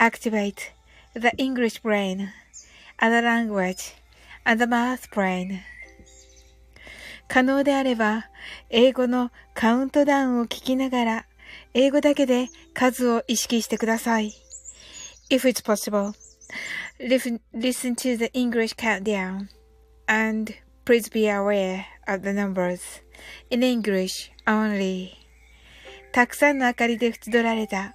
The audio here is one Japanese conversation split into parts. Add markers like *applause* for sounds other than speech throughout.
activate the English brain, and the language, and the math brain. 可能であれば、英語のカウントダウンを聞きながら、英語だけで数を意識してください。If it's possible, listen to the English countdown, and please be aware of the numbers in English only. たくさんの明かりで縁取られた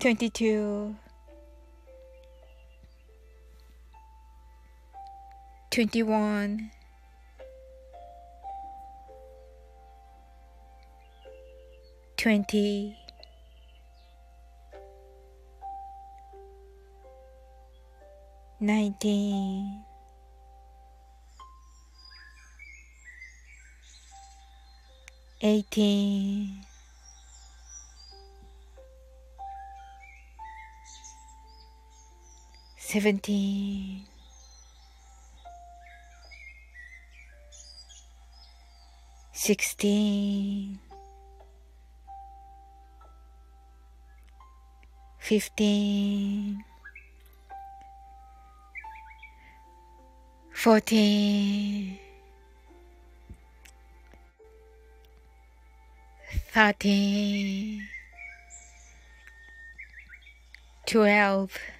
22 21 20 19 18 17 16 15 14 13 12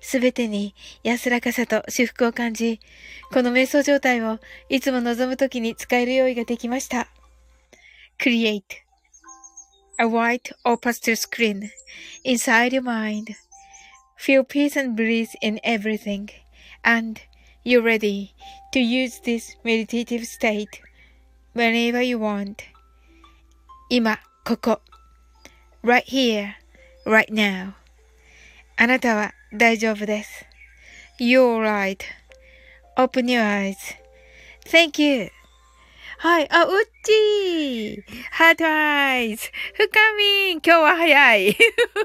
すべてに安らかさと至福を感じ、この瞑想状態をいつも望むときに使える用意ができました。Create a white or pastel screen inside your mind. Feel peace and bliss in everything. And you're ready to use this meditative state whenever you want. 今、ここ。right here, right now. あなたは大丈夫です。You're right.Open your eyes.Thank you. はい。あ、うっちーハートアイズ深みん今日は早い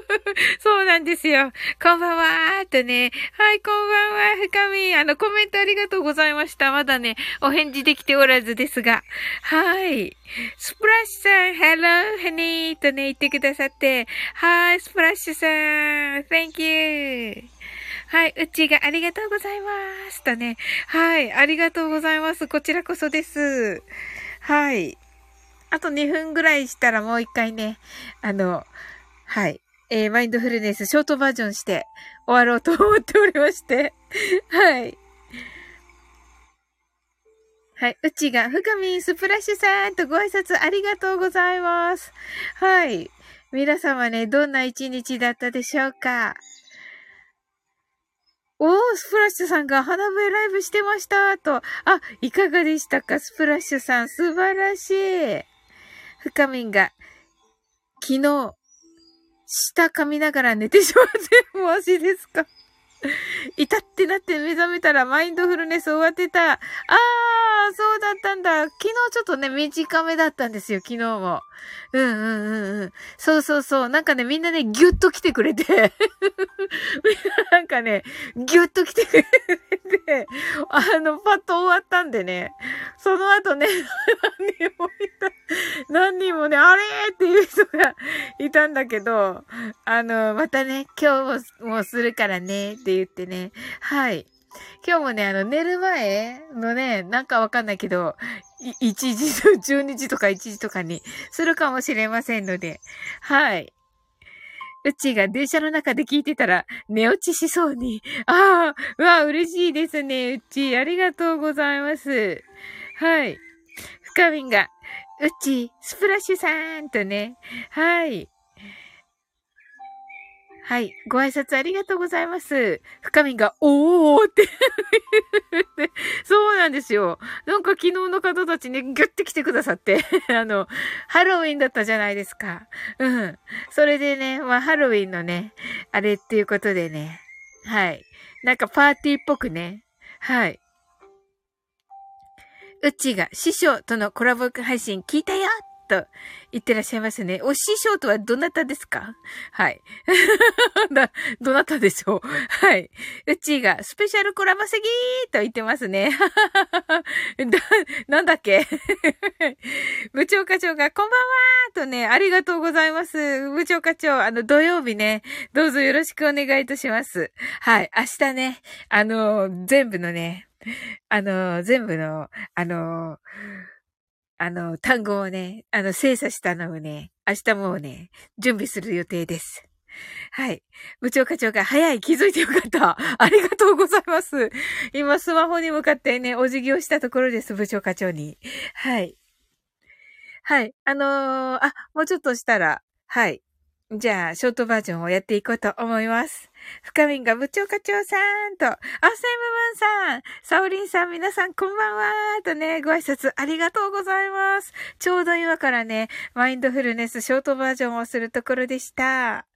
*laughs* そうなんですよ。こんばんはーとね。はい、こんばんは、深みんあの、コメントありがとうございました。まだね、お返事できておらずですが。はい。スプラッシュさん、Hello, honey とね、言ってくださって。はい、スプラッシュさん Thank you. はい、うちがありがとうございます。とね。はい、ありがとうございます。こちらこそです。はい。あと2分ぐらいしたらもう一回ね、あの、はい。えー、マインドフルネスショートバージョンして終わろうと思っておりまして。はい。はい。うちが、ふかみんスプラッシュさんとご挨拶ありがとうございます。はい。皆様ね、どんな一日だったでしょうか？おー、スプラッシュさんが花笛ライブしてましたと。あ、いかがでしたか？スプラッシュさん、素晴らしい。深みんが、昨日、舌噛みながら寝てしまって、マジですか？いたってなって目覚めたらマインドフルネス終わってた。あー、そうだったんだ。昨日ちょっとね、短めだったんですよ、昨日も。うんうんうんうん。そうそうそう。なんかね、みんなね、ぎゅっと来てくれて。*laughs* なんかね、ぎゅっと来てくれて、あの、パッと終わったんでね。その後ね、何人もいた。何人もね、あれっていう人がいたんだけど、あの、またね、今日も、もうするからね、って言ってね。はい。今日もね、あの、寝る前のね、なんかわかんないけど、1時と、12時とか1時とかにするかもしれませんので、はい。うちが電車の中で聞いてたら寝落ちしそうに。ああ、うわ、嬉しいですね、うち。ありがとうございます。はい。深みんが、うち、スプラッシュさんとね。はい。はい。ご挨拶ありがとうございます。深みが、おーって *laughs* そうなんですよ。なんか昨日の方たちね、ギュッて来てくださって *laughs* あの、ハロウィンだったじゃないですか。うん。それでね、まあ、ハロウィンのね、あれっていうことでね。はい。なんかパーティーっぽくね。はい。うちが師匠とのコラボ配信聞いたよと言ってらっしゃいますね。お師匠とはどなたですか？はい。*laughs* どなたでしょう？はい。うちがスペシャルコラボすぎーと言ってますね。*laughs* だ、なんだっけ？*laughs* 部長課長がこんばんはーとね、ありがとうございます。部長課長、あの、土曜日ね、どうぞよろしくお願いいたします。はい。明日ね、あの、全部のね、あの、全部の、あの、あの、単語をね、あの、精査したのをね、明日もうね、準備する予定です。はい。部長課長が早い気づいてよかった。ありがとうございます。今スマホに向かってね、お辞儀をしたところです、部長課長に。はい。はい。あのー、あ、もうちょっとしたら、はい。じゃあ、ショートバージョンをやっていこうと思います。深みんが部長課長さんと、あ、セイムムーンさん、サオリンさん、皆さんこんばんはとね、ご挨拶ありがとうございます。ちょうど今からね、マインドフルネスショートバージョンをするところでした。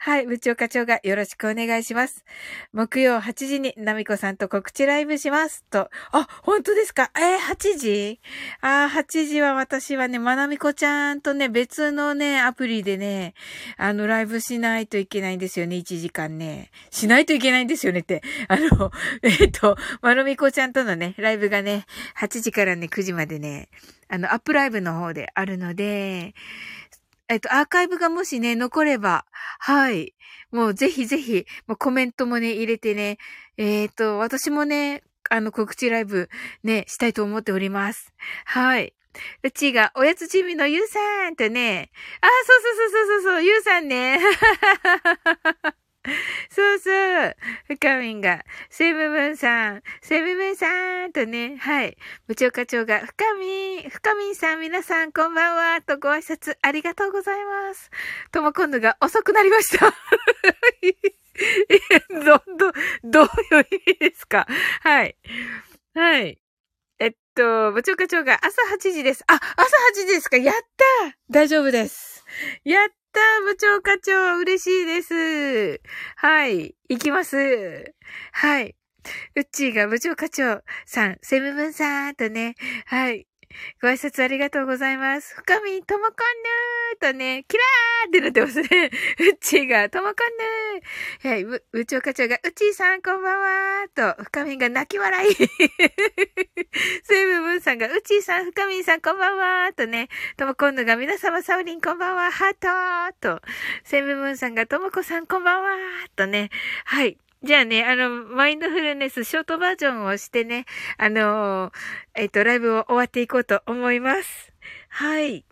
はい、部長課長がよろしくお願いします。木曜8時にナミコさんと告知ライブします。と。あ、本当ですか？えー、8時？あ8時は私はね、まなみこちゃんとね、別のね、アプリでね、あの、ライブしないといけないんですよね、1時間ね。しないといけないんですよねって。あの、*laughs* えっ、と、まなみこちゃんとのね、ライブがね、8時からね、9時までね、あの、アップライブの方であるので、えっと、アーカイブがもしね、残れば、はい。もうぜひぜひ、もうコメントもね、入れてね、えっ、と、私もね、あの、告知ライブね、したいと思っております。はい。うちが、おやつチームのゆうさんとね、あ、そうそうそうそうそう、ゆうさんね。*laughs* そうそう。深みんが、セブブンさん、セブブンさんとね、はい。部長課長が、深みん、深みんさん、皆さん、こんばんは、とご挨拶ありがとうございます。とも今度が遅くなりました。ど、ど、どういう意味ですか？はい。はい。えっと、部長課長が朝8時です。あ、朝8時ですか？やった大丈夫です。やっった部長課長嬉しいです。はい。行きます。はい。うっちーが部長課長さん、セムブンさんとね、はい。ご挨拶ありがとうございます。深み、ともこんぬーとね、キラーってなってますね。*laughs* うっちーが、ともこんぬー。はい、部長課長が、うっちーさんこんばんはーと、深みが泣き笑い。*laughs* セブブンさんが、うっちーさん、深みさんこんばんはーとね、ともこんぬが、皆様サウリンこんばんは、ハートーと、セブブンさんが、ともこさんこんばんはーとね、はい。じゃあね、あの、マインドフルネスショートバージョンをしてね、あのー、えっ、と、ライブを終わっていこうと思います。はい。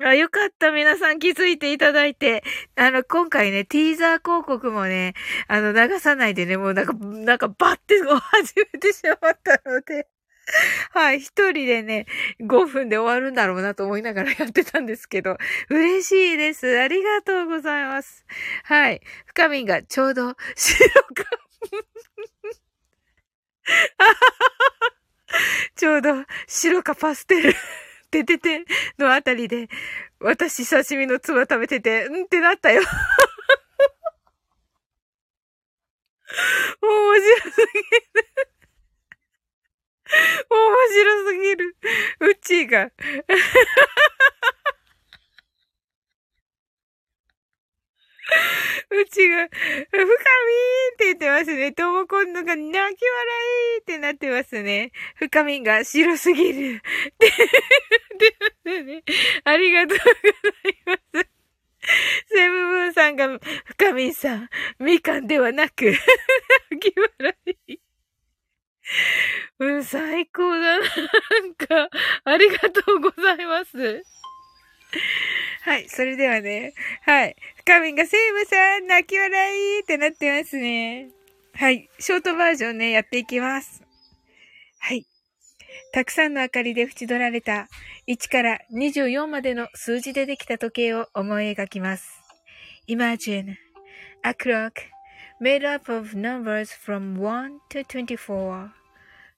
あ、よかった。皆さん気づいていただいて。あの、今回ね、ティーザー広告もね、あの、流さないでね、もうなんか、なんかバッて始めてしまったので。*laughs* はい、一人でね、5分で終わるんだろうなと思いながらやってたんですけど、嬉しいです。ありがとうございます。はい。深みがちょうど白か *laughs* ちょうど白かパステルてててのあたりで、私刺身のつば食べてて、んってなったよ。*laughs* 面白すぎる。*laughs* 面白すぎる。うちが。*laughs* うちが、深みーって言ってますね。ともこんのが泣き笑いってなってますね。深みが白すぎる。って言ってますね。ありがとうございます。セブブンさんが、深みさん、みかんではなく、泣き笑い。*laughs* うん、最高だな。なんか、ありがとうございます。はい、それではね、はい。深みがセイムさん、泣き笑いってなってますね。はい、ショートバージョンね、やっていきます。はい。たくさんの明かりで縁取られた1から24までの数字でできた時計を思い描きます。Imagine a clock made up of numbers from 1 to 24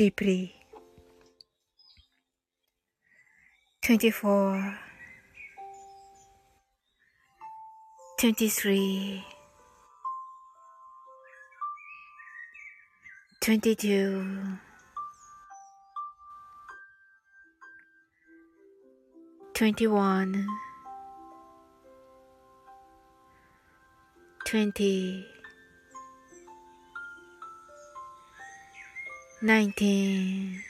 deeply. 24 23 22 21 20 19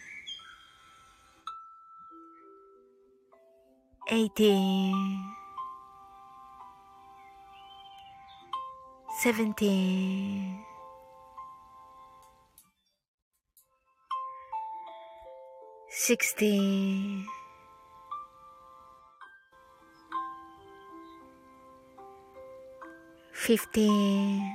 18 seventeen, sixteen, fifteen,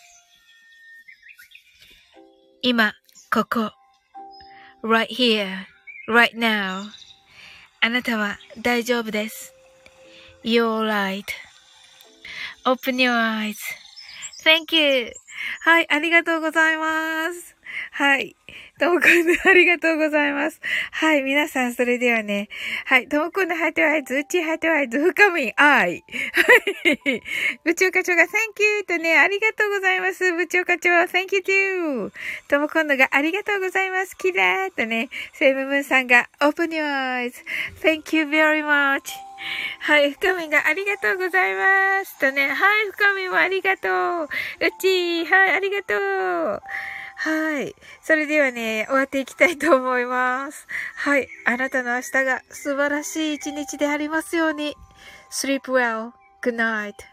今、ここ right here right now. あなたは大丈夫です。You're right.Open your eyes.Thank you. はい、ありがとうございます。はい。ともこん、ありがとうございます。はい、皆さん、それではね。はい、ともこんぬ、ハートワイズ、うちハートワイズ、深み、愛。はい。部長課長が、Thank you とね、ありがとうございます。部長課長、Thank you too. ともこんぬが、ありがとうございます。キラーとね、セブムーンさんが、Open your eyes.Thank you very much. はい、深みがありがとうございます。とね、はい、深みもありがとう。うち、はい、ありがとう。はい。それではね、終わっていきたいと思います。はい。あなたの明日が素晴らしい一日でありますように。sleep well. Good night.